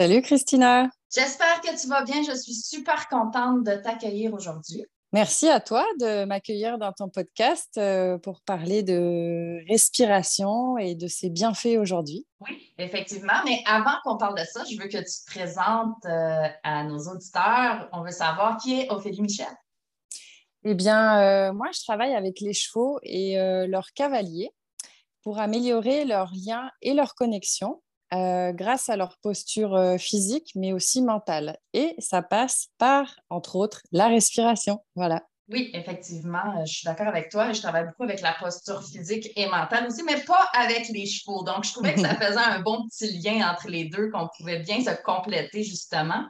Salut Christina. J'espère que tu vas bien. Je suis super contente de t'accueillir aujourd'hui. Merci à toi de m'accueillir dans ton podcast euh, pour parler de respiration et de ses bienfaits aujourd'hui. Oui, effectivement. Mais avant qu'on parle de ça, je veux que tu te présentes euh, à nos auditeurs. On veut savoir qui est Ophélie Michel. Eh bien, euh, moi, je travaille avec les chevaux et leurs cavaliers pour améliorer leur lien et leur connexion euh, grâce à leur posture euh, physique, mais aussi mentale. Et ça passe par, entre autres, la respiration. Voilà. Oui, effectivement, euh, je suis d'accord avec toi. Je travaille beaucoup avec la posture physique et mentale aussi, mais pas avec les chevaux. Donc, je trouvais que ça faisait un bon petit lien entre les deux, qu'on pouvait bien se compléter, justement.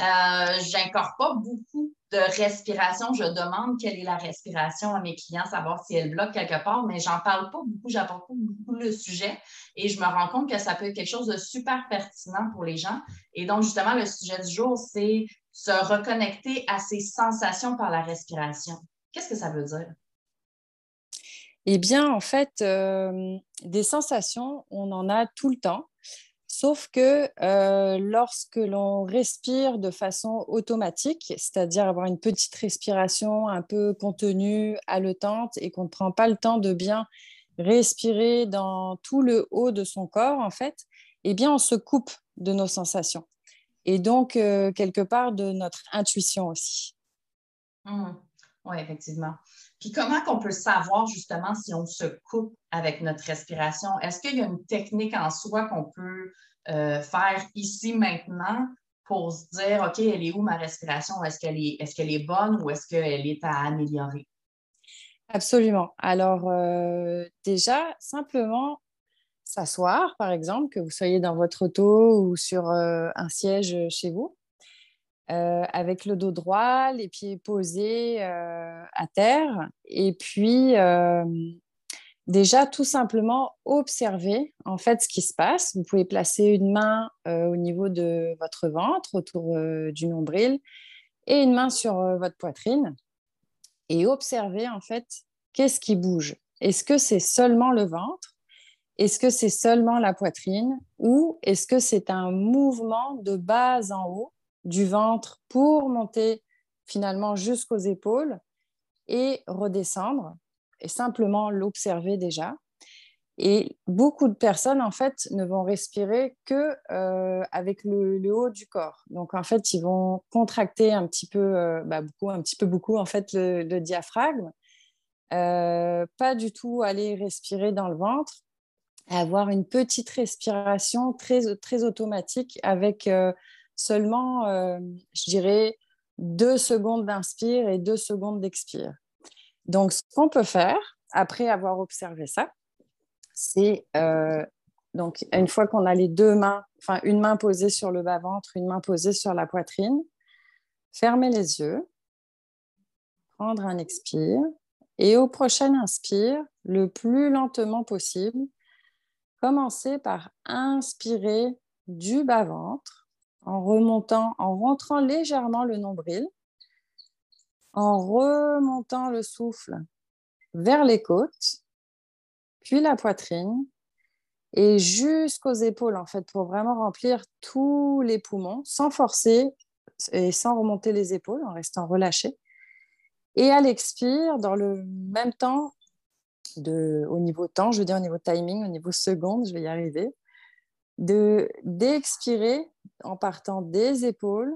Euh, J'incorpore beaucoup de respiration. Je demande quelle est la respiration à mes clients, savoir si elle bloque quelque part, mais j'en parle pas beaucoup, j'apporte pas beaucoup le sujet et je me rends compte que ça peut être quelque chose de super pertinent pour les gens. Et donc, justement, le sujet du jour, c'est se reconnecter à ses sensations par la respiration. Qu'est-ce que ça veut dire? Eh bien, en fait, euh, des sensations, on en a tout le temps. Sauf que euh, lorsque l'on respire de façon automatique, c'est-à-dire avoir une petite respiration un peu contenue, haletante, et qu'on ne prend pas le temps de bien respirer dans tout le haut de son corps, en fait, eh bien, on se coupe de nos sensations. Et donc, euh, quelque part, de notre intuition aussi. Mmh. Oui, effectivement. Puis comment qu'on peut savoir justement si on se coupe avec notre respiration? Est-ce qu'il y a une technique en soi qu'on peut euh, faire ici maintenant pour se dire, OK, elle est où ma respiration? Est-ce qu'elle est, est, qu'elle est bonne ou est-ce qu'elle est à améliorer? Absolument. Alors euh, déjà, simplement s'asseoir, par exemple, que vous soyez dans votre auto ou sur euh, un siège chez vous avec le dos droit, les pieds posés à terre, et puis déjà tout simplement observer en fait ce qui se passe. Vous pouvez placer une main au niveau de votre ventre, autour du nombril, et une main sur votre poitrine, et observer en fait qu'est-ce qui bouge. Est-ce que c'est seulement le ventre? Est-ce que c'est seulement la poitrine? Ou est-ce que c'est un mouvement de bas en haut du ventre pour monter finalement jusqu'aux épaules et redescendre? Et simplement l'observer déjà. Et beaucoup de personnes, en fait, ne vont respirer que euh, avec le, haut du corps. Donc, en fait, ils vont contracter un petit peu, euh, bah, beaucoup, un petit peu beaucoup, en fait, le, diaphragme. Euh, pas du tout aller respirer dans le ventre, avoir une petite respiration très, très automatique avec seulement, je dirais, deux secondes d'inspire et deux secondes d'expire. Donc, ce qu'on peut faire, après avoir observé ça, c'est euh, donc une fois qu'on a les deux mains, enfin une main posée sur le bas-ventre, une main posée sur la poitrine, fermer les yeux, prendre un expire et au prochain inspire, le plus lentement possible, commencer par inspirer du bas-ventre en remontant, en rentrant légèrement le nombril, en remontant le souffle vers les côtes, puis la poitrine et jusqu'aux épaules en fait pour vraiment remplir tous les poumons sans forcer et sans remonter les épaules en restant relâché. Et à l'expire, dans le même temps, de, au niveau temps, je veux dire au niveau timing, au niveau seconde, je vais y arriver, de d'expirer en partant des épaules,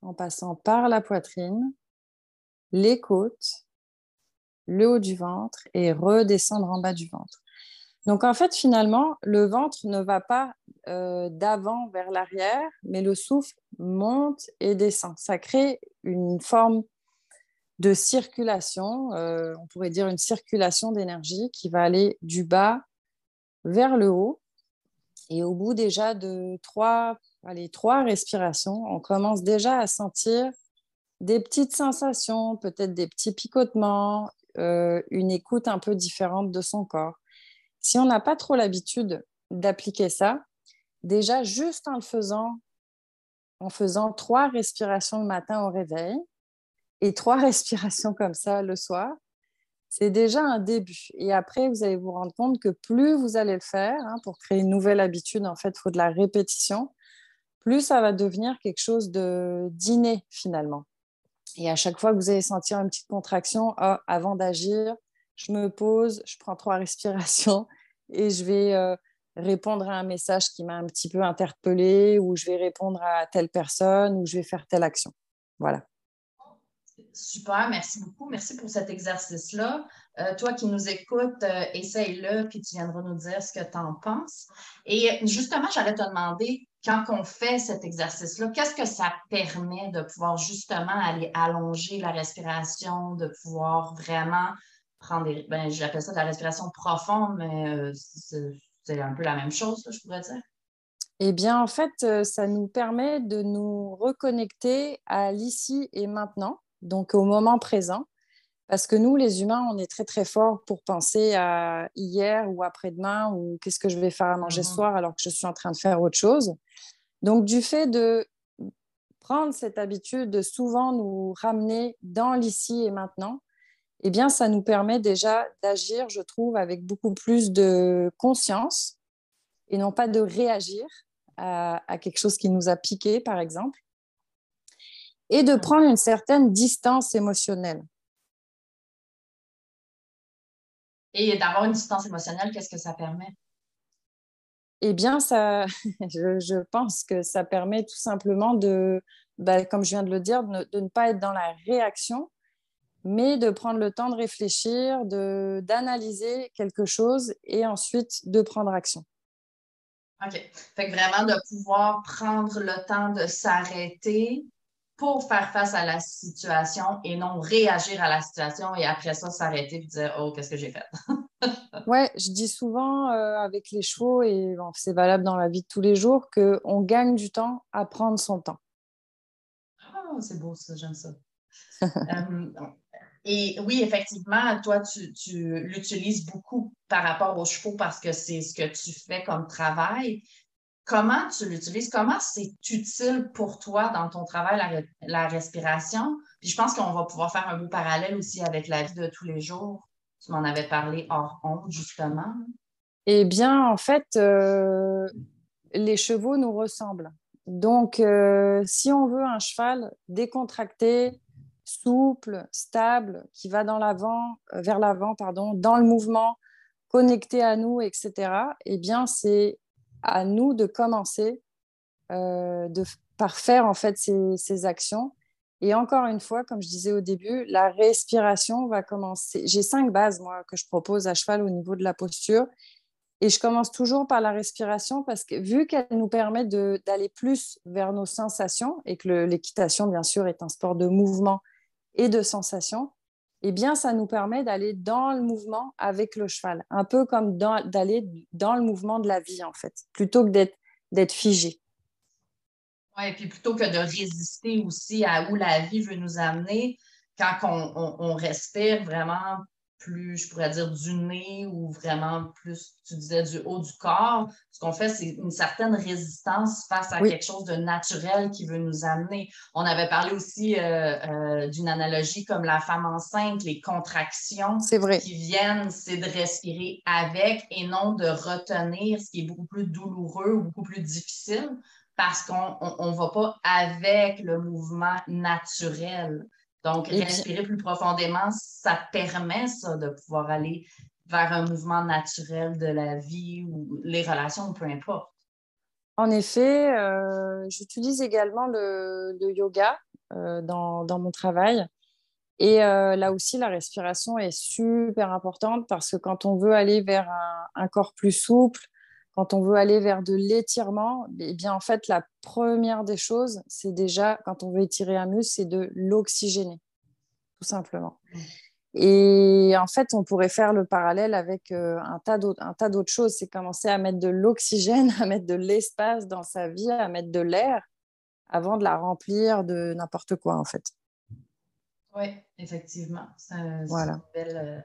en passant par la poitrine, les côtes, le haut du ventre et redescendre en bas du ventre. Donc en fait, finalement, le ventre ne va pas euh, d'avant vers l'arrière, mais le souffle monte et descend. Ça crée une forme de circulation, euh, on pourrait dire une circulation d'énergie qui va aller du bas vers le haut et au bout déjà de 3 les trois respirations, on commence déjà à sentir des petites sensations, peut-être des petits picotements, euh, une écoute un peu différente de son corps. Si on n'a pas trop l'habitude d'appliquer ça, déjà juste en le faisant, en faisant trois respirations le matin au réveil et trois respirations comme ça le soir, c'est déjà un début. Et après, vous allez vous rendre compte que plus vous allez le faire, hein, pour créer une nouvelle habitude, en fait, il faut de la répétition, plus ça va devenir quelque chose de d'inné finalement. Et à chaque fois que vous allez sentir une petite contraction, oh, avant d'agir, je me pose, je prends trois respirations et je vais euh, répondre à un message qui m'a un petit peu interpellé ou je vais répondre à telle personne ou je vais faire telle action. Voilà. Super, merci beaucoup. Merci pour cet exercice-là. Euh, toi qui nous écoutes, euh, essaye-le, puis tu viendras nous dire ce que tu en penses. Et justement, j'allais te demander, quand on fait cet exercice-là, qu'est-ce que ça permet de pouvoir justement aller allonger la respiration, de pouvoir vraiment prendre des. Ben, j'appelle ça de la respiration profonde, mais euh, c'est un peu la même chose, je pourrais dire? Eh bien, en fait, ça nous permet de nous reconnecter à l'ici et maintenant donc au moment présent. Parce que nous, les humains, on est très très forts pour penser à hier ou après-demain ou qu'est-ce que je vais faire à manger ce mhm. soir alors que je suis en train de faire autre chose. Donc du fait de prendre cette habitude de souvent nous ramener dans l'ici et maintenant, eh bien ça nous permet déjà d'agir, je trouve, avec beaucoup plus de conscience et non pas de réagir à quelque chose qui nous a piqué, par exemple et de prendre une certaine distance émotionnelle. Et d'avoir une distance émotionnelle, qu'est-ce que ça permet? Eh bien, ça, je, pense que ça permet tout simplement de, bah, comme je viens de le dire, de ne, pas être dans la réaction, mais de prendre le temps de réfléchir, d'analyser quelque chose et ensuite de prendre action. OK. Fait que vraiment de pouvoir prendre le temps de s'arrêter, pour faire face à la situation et non réagir à la situation et après ça s'arrêter et dire Oh, qu'est-ce que j'ai fait? ouais, je dis souvent euh, avec les chevaux, et c'est valable dans la vie de tous les jours, qu'on gagne du temps à prendre son temps. Oh, c'est beau ça, j'aime ça. Euh, et oui, effectivement, toi, tu, tu l'utilises beaucoup par rapport aux chevaux parce que c'est ce que tu fais comme travail comment tu l'utilises, comment c'est utile pour toi dans ton travail, la, respiration? Puis je pense qu'on va pouvoir faire un beau parallèle aussi avec la vie de tous les jours. Tu m'en avais parlé hors honte, justement. Eh bien, en fait, euh, les chevaux nous ressemblent. Donc, euh, si on veut un cheval décontracté, souple, stable, qui va dans l'avant, euh, vers l'avant, pardon, dans le mouvement, connecté à nous, etc., eh bien, c'est à nous de commencer euh, de, par faire en fait ces, actions. Et encore une fois, comme je disais au début, la respiration va commencer. J'ai cinq bases, moi, que je propose à cheval au niveau de la posture. Et je commence toujours par la respiration parce que vu qu'elle nous permet d'aller plus vers nos sensations et que l'équitation, bien sûr, est un sport de mouvement et de sensations, eh bien, ça nous permet d'aller dans le mouvement avec le cheval, un peu comme d'aller dans, le mouvement de la vie, en fait, plutôt que d'être figé. Oui, et puis plutôt que de résister aussi à où la vie veut nous amener, quand on respire vraiment plus, je pourrais dire, du nez ou vraiment plus, tu disais, du haut du corps. Ce qu'on fait, c'est une certaine résistance face à quelque chose de naturel qui veut nous amener. On avait parlé aussi euh, euh, d'une analogie comme la femme enceinte, les contractions vrai. qui viennent, c'est de respirer avec et non de retenir, ce qui est beaucoup plus douloureux ou beaucoup plus difficile parce qu'on ne va pas avec le mouvement naturel. Donc, respirer plus profondément, ça permet ça de pouvoir aller vers un mouvement naturel de la vie ou les relations, peu importe. En effet, euh, j'utilise également le, yoga euh, dans, mon travail. Et euh, là aussi, la respiration est super importante parce que quand on veut aller vers un corps plus souple, quand on veut aller vers de l'étirement, eh bien en fait la première des choses, c'est déjà quand on veut étirer un muscle, c'est de l'oxygéner, tout simplement. Et en fait, on pourrait faire le parallèle avec euh, un tas d'autres choses. C'est commencer à mettre de l'oxygène, à mettre de l'espace dans sa vie, à mettre de l'air avant de la remplir de n'importe quoi, en fait. Oui, effectivement. C'est voilà. Euh,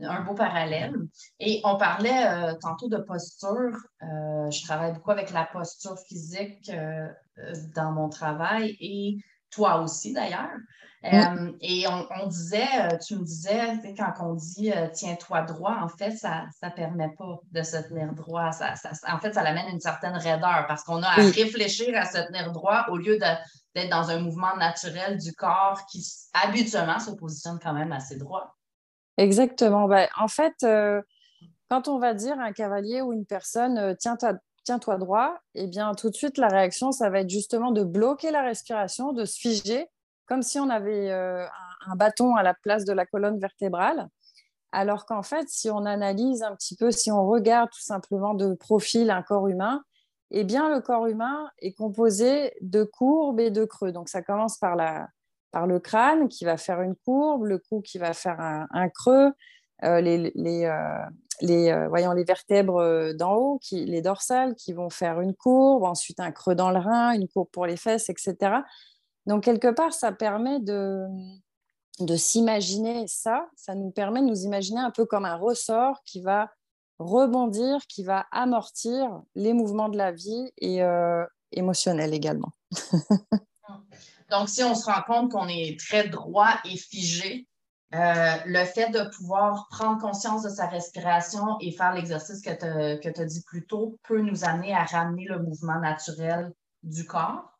un beau parallèle. Et on parlait euh, tantôt de posture. je travaille beaucoup avec la posture physique dans mon travail et toi aussi d'ailleurs. Euh, et on, disait, euh, tu me disais, quand on dit euh, tiens-toi droit, en fait, ça ne permet pas de se tenir droit. Ça, en fait, ça amène une certaine raideur parce qu'on a à réfléchir à se tenir droit au lieu d'être dans un mouvement naturel du corps qui habituellement se positionne quand même assez droit. Exactement. Ben, en fait, quand on va dire à un cavalier ou une personne tiens-toi tiens-toi droit, et eh bien tout de suite, la réaction, ça va être justement de bloquer la respiration, de se figer, comme si on avait euh, un, bâton à la place de la colonne vertébrale. Alors qu'en fait, si on analyse un petit peu, si on regarde tout simplement de profil un corps humain, eh bien le corps humain est composé de courbes et de creux. Donc ça commence par, la, par le crâne qui va faire une courbe, le cou qui va faire un, creux, euh, les, euh, euh, voyons, les vertèbres d'en haut, les dorsales, qui vont faire une courbe, ensuite un creux dans le rein, une courbe pour les fesses, etc. Donc, quelque part, ça permet de, de s'imaginer ça. Ça nous permet de nous imaginer un peu comme un ressort qui va rebondir, qui va amortir les mouvements de la vie et émotionnels également. Donc, si on se rend compte qu'on est très droit et figé, euh, le fait de pouvoir prendre conscience de sa respiration et faire l'exercice que tu as dit plus tôt peut nous amener à ramener le mouvement naturel du corps?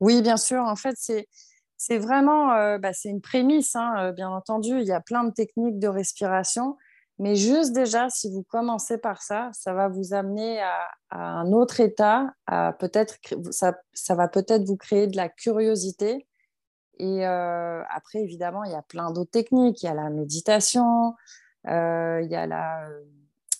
Oui, bien sûr. En fait, c'est, vraiment euh, bah, c'est une prémisse, hein, euh, bien entendu. Il y a plein de techniques de respiration. Mais juste déjà, si vous commencez par ça, ça va vous amener à, un autre état. À peut-être, ça, ça va peut-être vous créer de la curiosité et euh, après, évidemment, il y a plein d'autres techniques. Il y a la méditation, euh, il y a la...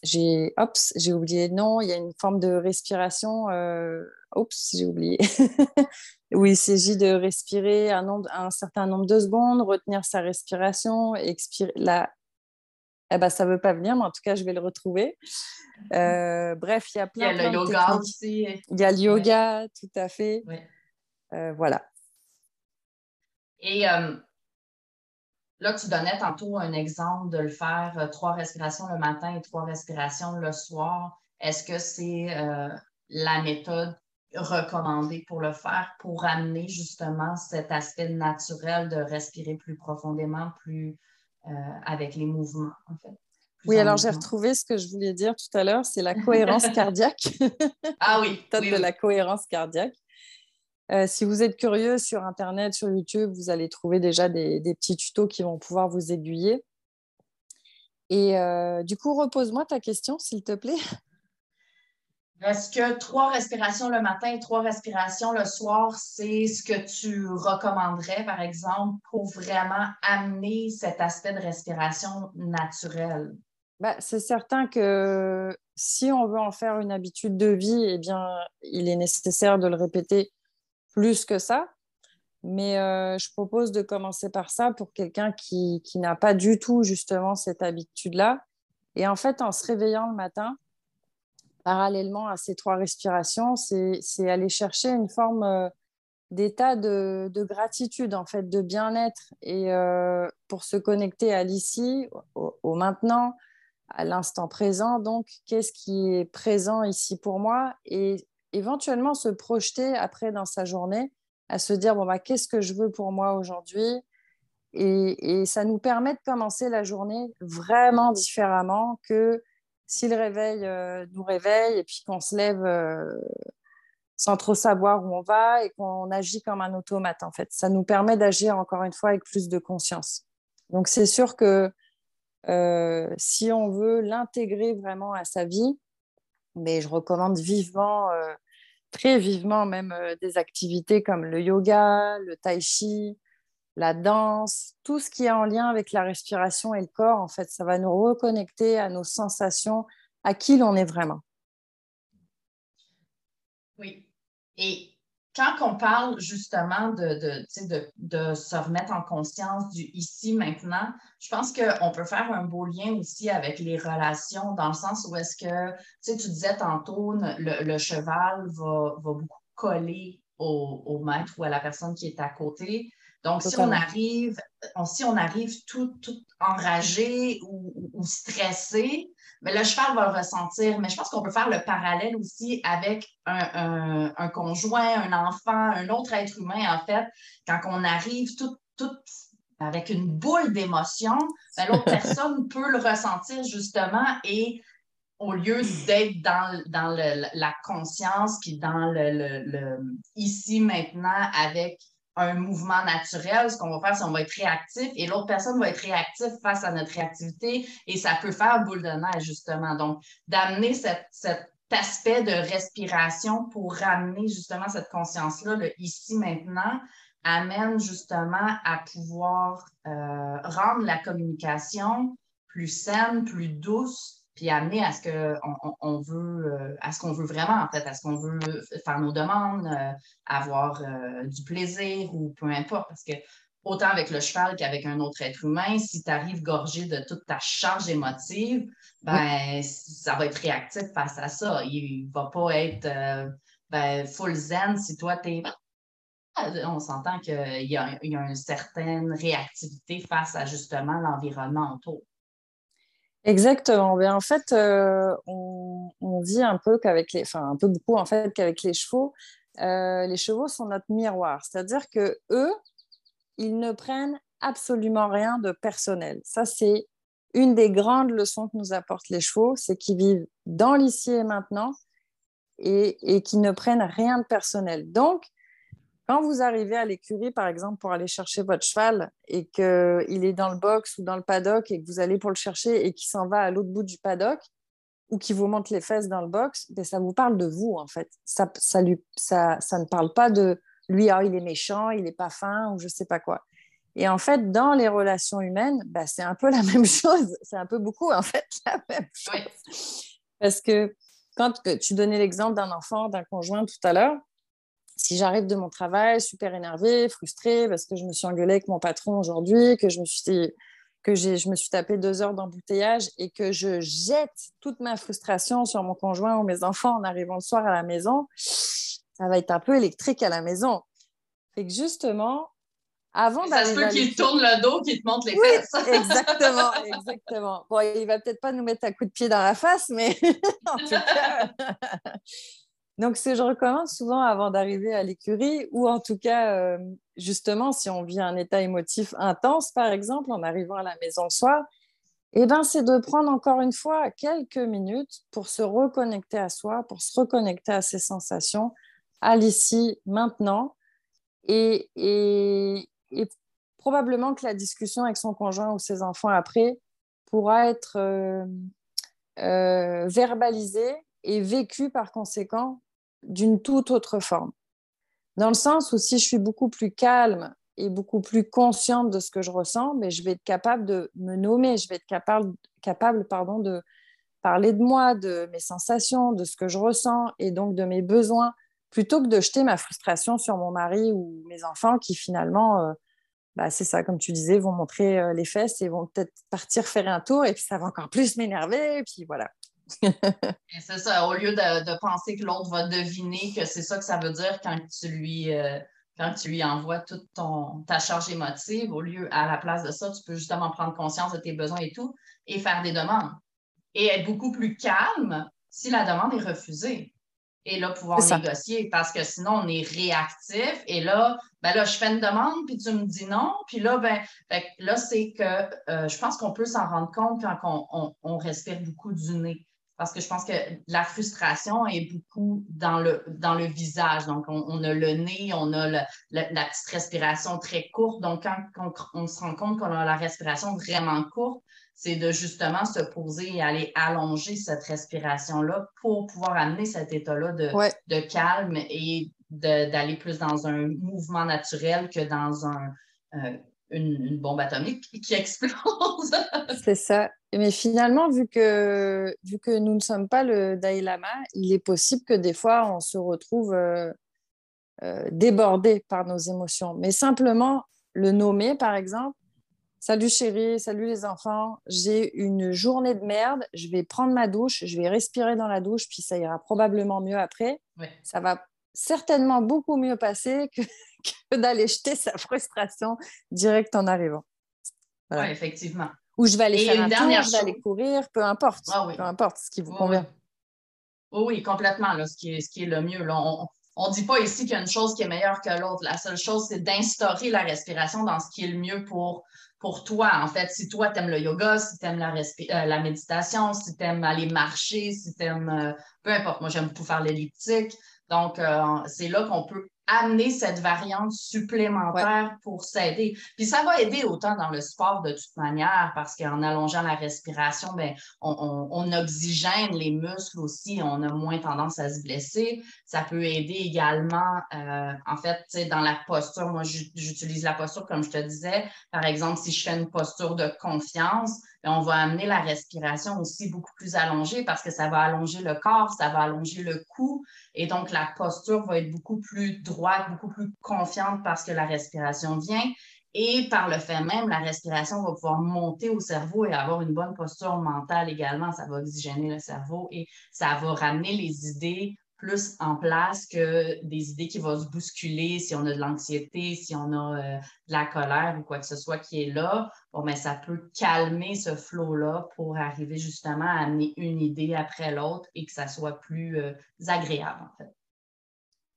J'ai, Oups, j'ai oublié le nom. Il y a une forme de respiration. Euh... Oups, j'ai oublié. où il s'agit de respirer un, nombre, un certain nombre de secondes, retenir sa respiration, expirer. Eh ben, ça ne veut pas venir, mais en tout cas, je vais le retrouver. Euh, bref, il y a plein, il y a le yoga aussi. Il y a le yoga, tout à fait. voilà. Et euh, là, tu donnais tantôt un exemple de le faire euh, trois respirations le matin et trois respirations le soir. Est-ce que c'est euh, la méthode recommandée pour le faire pour amener justement cet aspect naturel de respirer plus profondément, plus avec les mouvements, en fait? Oui, alors j'ai retrouvé ce que je voulais dire tout à l'heure, c'est la cohérence cardiaque. ah oui. De la cohérence cardiaque. Euh, si vous êtes curieux sur Internet, sur YouTube, vous allez trouver déjà des, petits tutos qui vont pouvoir vous aiguiller. Et euh, du coup, repose-moi ta question, s'il te plaît. Est-ce que trois respirations le matin et trois respirations le soir, c'est ce que tu recommanderais, par exemple, pour vraiment amener cet aspect de respiration naturelle? Ben, c'est certain que si on veut en faire une habitude de vie, eh bien, il est nécessaire de le répéter plus que ça. Mais euh, je propose de commencer par ça pour quelqu'un qui, qui n'a pas du tout justement cette habitude-là. Et en fait, en se réveillant le matin, parallèlement à ces trois respirations, c'est aller chercher une forme euh, d'état de, de, gratitude, en fait, de bien-être. Et euh, pour se connecter à l'ici, au, maintenant, à l'instant présent. Donc, qu'est-ce qui est présent ici pour moi? Et éventuellement se projeter après dans sa journée, à se dire bon bah qu'est-ce que je veux pour moi aujourd'hui? Et, ça nous permet de commencer la journée vraiment différemment que si le réveil euh, nous réveille et puis qu'on se lève euh, sans trop savoir où on va et qu'on agit comme un automate en fait. Ça nous permet d'agir encore une fois avec plus de conscience. Donc c'est sûr que euh, si on veut l'intégrer vraiment à sa vie, mais je recommande vivement très vivement même des activités comme le yoga, le tai chi, la danse, tout ce qui est en lien avec la respiration et le corps, en fait, ça va nous reconnecter à nos sensations, à qui l'on est vraiment. Oui. Et quand on parle justement de, de, de, se remettre en conscience du ici, maintenant, je pense qu'on peut faire un beau lien aussi avec les relations, dans le sens où est-ce que, tu disais tantôt, le, cheval va, va, beaucoup coller au, au, maître ou à la personne qui est à côté. Donc, si on arrive, si on arrive tout, tout enragé ou, ou stressé, mais le cheval va le ressentir. Mais je pense qu'on peut faire le parallèle aussi avec un, conjoint, un enfant, un autre être humain, en fait. Quand on arrive tout, avec une boule d'émotion, ben, l'autre personne peut le ressentir justement et au lieu d'être dans, dans la conscience puis dans le ici maintenant avec un mouvement naturel, ce qu'on va faire, c'est qu'on va être réactif et l'autre personne va être réactive face à notre réactivité et ça peut faire boule de neige, justement. Donc, d'amener cet aspect de respiration pour ramener justement cette conscience-là, ici, maintenant, amène justement à pouvoir euh, rendre la communication plus saine, plus douce, puis amener à ce qu'on on, veut, euh, à ce qu'on veut vraiment, en fait, à ce qu'on veut faire nos demandes, euh, avoir euh, du plaisir ou peu importe. Parce que autant avec le cheval qu'avec un autre être humain, si tu arrives gorgé de toute ta charge émotive, ben, ça va être réactif face à ça. Il ne va pas être ben, full zen si toi, tu es on s'entend qu'il y, y a une certaine réactivité face à justement l'environnement autour. Exactement. Mais en fait, euh, on, dit un peu qu'avec les, enfin un peu beaucoup en fait qu'avec les chevaux, euh, les chevaux sont notre miroir. C'est-à-dire que eux, ils ne prennent absolument rien de personnel. Ça, c'est une des grandes leçons que nous apportent les chevaux, c'est qu'ils vivent dans l'ici et maintenant et, et qu'ils ne prennent rien de personnel. Donc, quand vous arrivez à l'écurie, par exemple, pour aller chercher votre cheval et qu'il est dans le box ou dans le paddock et que vous allez pour le chercher et qu'il s'en va à l'autre bout du paddock ou qu'il vous monte les fesses dans le box, ben, ça vous parle de vous, en fait. Ça, ça, lui, ça, ça ne parle pas de lui, oh, il est méchant, il n'est pas fin ou je ne sais pas quoi. Et en fait, dans les relations humaines, ben, c'est un peu la même chose. C'est un peu beaucoup, en fait, la même chose. Parce que quand tu donnais l'exemple d'un enfant, d'un conjoint tout à l'heure, si j'arrive de mon travail super énervée, frustrée parce que je me suis engueulée avec mon patron aujourd'hui, que je me suis que je me suis tapé deux heures d'embouteillage et que je jette toute ma frustration sur mon conjoint ou mes enfants en arrivant le soir à la maison, ça va être un peu électrique à la maison. Fait que justement, avant Ça se peut qu'il tourne le dos, qu'il te monte les fesses. exactement, exactement. Bon, il va peut-être pas nous mettre un coup de pied dans la face, mais en tout cas, donc, ce que je recommande souvent avant d'arriver à l'écurie, ou en tout cas, euh, justement, si on vit un état émotif intense, par exemple, en arrivant à la maison le soir, eh ben, c'est de prendre encore une fois quelques minutes pour se reconnecter à soi, pour se reconnecter à ses sensations, à l'ici, maintenant. Et, probablement que la discussion avec son conjoint ou ses enfants après pourra être euh, euh, verbalisée et vécue par conséquent d'une toute autre forme. Dans le sens où si je suis beaucoup plus calme et beaucoup plus consciente de ce que je ressens, mais je vais être capable de me nommer, je vais être capable, capable pardon, de parler de moi, de mes sensations, de ce que je ressens et donc de mes besoins, plutôt que de jeter ma frustration sur mon mari ou mes enfants qui finalement, euh, bah, c'est ça, comme tu disais, vont montrer euh, les fesses et vont peut-être partir faire un tour et puis ça va encore plus m'énerver. Et puis voilà c'est ça, au lieu de, penser que l'autre va deviner que c'est ça que ça veut dire quand tu lui, euh, quand tu lui envoies toute ton, ta charge émotive, au lieu, à la place de ça, tu peux justement prendre conscience de tes besoins et tout et faire des demandes. Et être beaucoup plus calme si la demande est refusée. Et là, pouvoir négocier parce que sinon, on est réactif. Et là, ben là, je fais une demande, puis tu me dis non. Puis là, ben, là, c'est que euh, je pense qu'on peut s'en rendre compte quand on, on respire beaucoup du nez parce que je pense que la frustration est beaucoup dans le, dans le visage. Donc, on, a le nez, on a la petite respiration très courte. Donc, quand, on se rend compte qu'on a la respiration vraiment courte, c'est de justement se poser et aller allonger cette respiration-là pour pouvoir amener cet état-là de, de calme et d'aller plus dans un mouvement naturel que dans un, euh, une, bombe atomique qui explose. c'est ça. Mais finalement, vu que, vu que nous ne sommes pas le Dalai Lama, il est possible que des fois, on se retrouve euh, euh, débordés par nos émotions, mais simplement le nommer, par exemple. Salut chérie, salut les enfants, j'ai une journée de merde, je vais prendre ma douche, je vais respirer dans la douche, puis ça ira probablement mieux après. Ça va certainement beaucoup mieux passer que, d'aller jeter sa frustration direct en arrivant. Oui, effectivement. Ou je vais aller faire un tour, je vais aller courir, peu importe. Ah peu importe ce qui vous convient. Oui, complètement, là, ce, qui est, ce qui est le mieux. Là. On ne dit pas ici qu'il y a une chose qui est meilleure que l'autre. La seule chose, c'est d'instaurer la respiration dans ce qui est le mieux pour, pour toi. En fait, si toi, tu aimes le yoga, si tu aimes la, euh, la, méditation, si tu aimes aller marcher, si tu aimes, euh, peu importe, moi, j'aime beaucoup faire l'elliptique. Donc, euh, c'est là qu'on peut amener cette variante supplémentaire pour s'aider. Puis ça va aider autant dans le sport de toute manière, parce qu'en allongeant la respiration, ben, on, oxygène les muscles aussi, on a moins tendance à se blesser. Ça peut aider également, euh, en fait, dans la posture. Moi, j'utilise la posture, comme je te disais. Par exemple, si je fais une posture de confiance, on va amener la respiration aussi beaucoup plus allongée parce que ça va allonger le corps, ça va allonger le cou et donc la posture va être beaucoup plus droite, beaucoup plus confiante parce que la respiration vient. Et par le fait même, la respiration va pouvoir monter au cerveau et avoir une bonne posture mentale également. Ça va oxygéner le cerveau et ça va ramener les idées plus en place que des idées qui vont se bousculer si on a de l'anxiété, si on a euh, de la colère ou quoi que ce soit qui est là. Bon, mais ça peut calmer ce flot-là pour arriver justement à amener une idée après l'autre et que ça soit plus euh, agréable, en fait.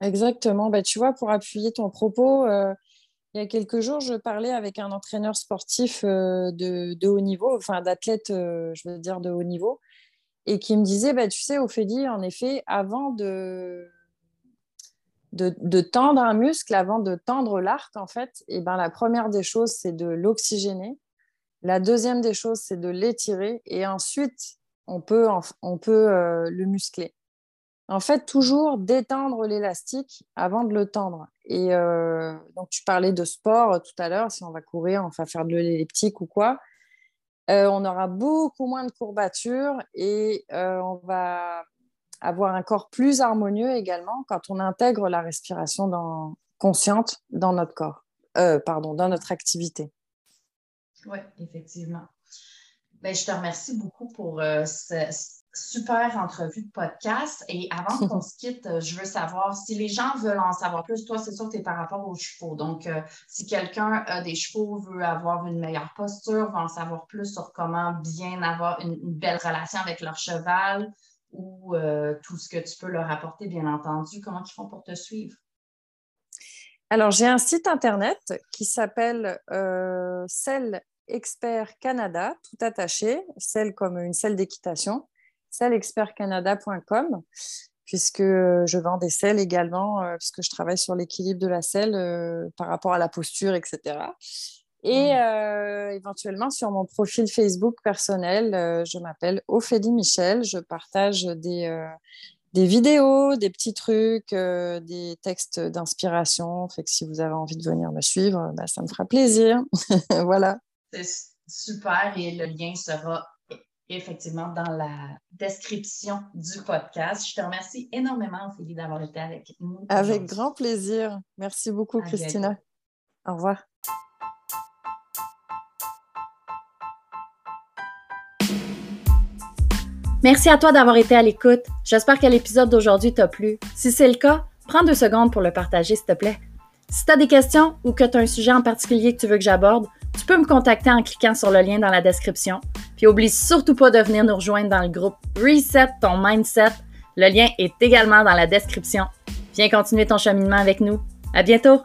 Exactement. Ben, tu vois, pour appuyer ton propos, euh, il y a quelques jours, je parlais avec un entraîneur sportif de, haut niveau, enfin d'athlète, je veux dire, de haut niveau et qui me disait, bah, tu sais, Ophélie, en effet, avant de, de, tendre un muscle, avant de tendre l'arc, en fait, et ben, la première des choses, c'est de l'oxygéner. La deuxième des choses, c'est de l'étirer. Et ensuite, on peut, on peut euh, le muscler. En fait, toujours détendre l'élastique avant de le tendre. Et euh, donc, tu parlais de sport tout à l'heure, si on va courir, on va faire de l'elliptique ou quoi. Euh, on aura beaucoup moins de courbatures et euh, on va avoir un corps plus harmonieux également quand on intègre la respiration consciente dans notre corps, euh, pardon, dans notre activité. Oui, effectivement. Ben, je te remercie beaucoup pour ce, super entrevue de podcast. Et avant qu'on se quitte, euh, je veux savoir si les gens veulent en savoir plus. Toi, c'est sûr que tu es par rapport aux chevaux. Donc, euh, si quelqu'un a des chevaux, veut avoir une meilleure posture, veut en savoir plus sur comment bien avoir une, belle relation avec leur cheval ou euh, tout ce que tu peux leur apporter, bien entendu, comment ils font pour te suivre? Alors, j'ai un site internet qui s'appelle euh, Expert Canada, tout attaché, celle comme une selle d'équitation sellexpertcanada.com puisque je vends des selles également, euh, puisque je travaille sur l'équilibre de la selle euh, par rapport à la posture, etc. Et mmh. euh, éventuellement, sur mon profil Facebook personnel, je m'appelle Ophélie Michel. Je partage des, des vidéos, des petits trucs, des textes d'inspiration. Fait que si vous avez envie de venir me suivre, bah, ça me fera plaisir. voilà. C'est super et le lien sera effectivement dans la description du podcast. Je te remercie énormément, Ophélie, d'avoir été avec nous. Avec grand plaisir. Merci beaucoup, Christina. Au revoir. Merci à toi d'avoir été à l'écoute. J'espère que l'épisode d'aujourd'hui t'a plu. Si c'est le cas, prends deux secondes pour le partager, s'il te plaît. Si tu as des questions ou que tu as un sujet en particulier que tu veux que j'aborde, tu peux me contacter en cliquant sur le lien dans la description. Puis oublie surtout pas de venir nous rejoindre dans le groupe Reset ton mindset. Le lien est également dans la description. Viens continuer ton cheminement avec nous. À bientôt!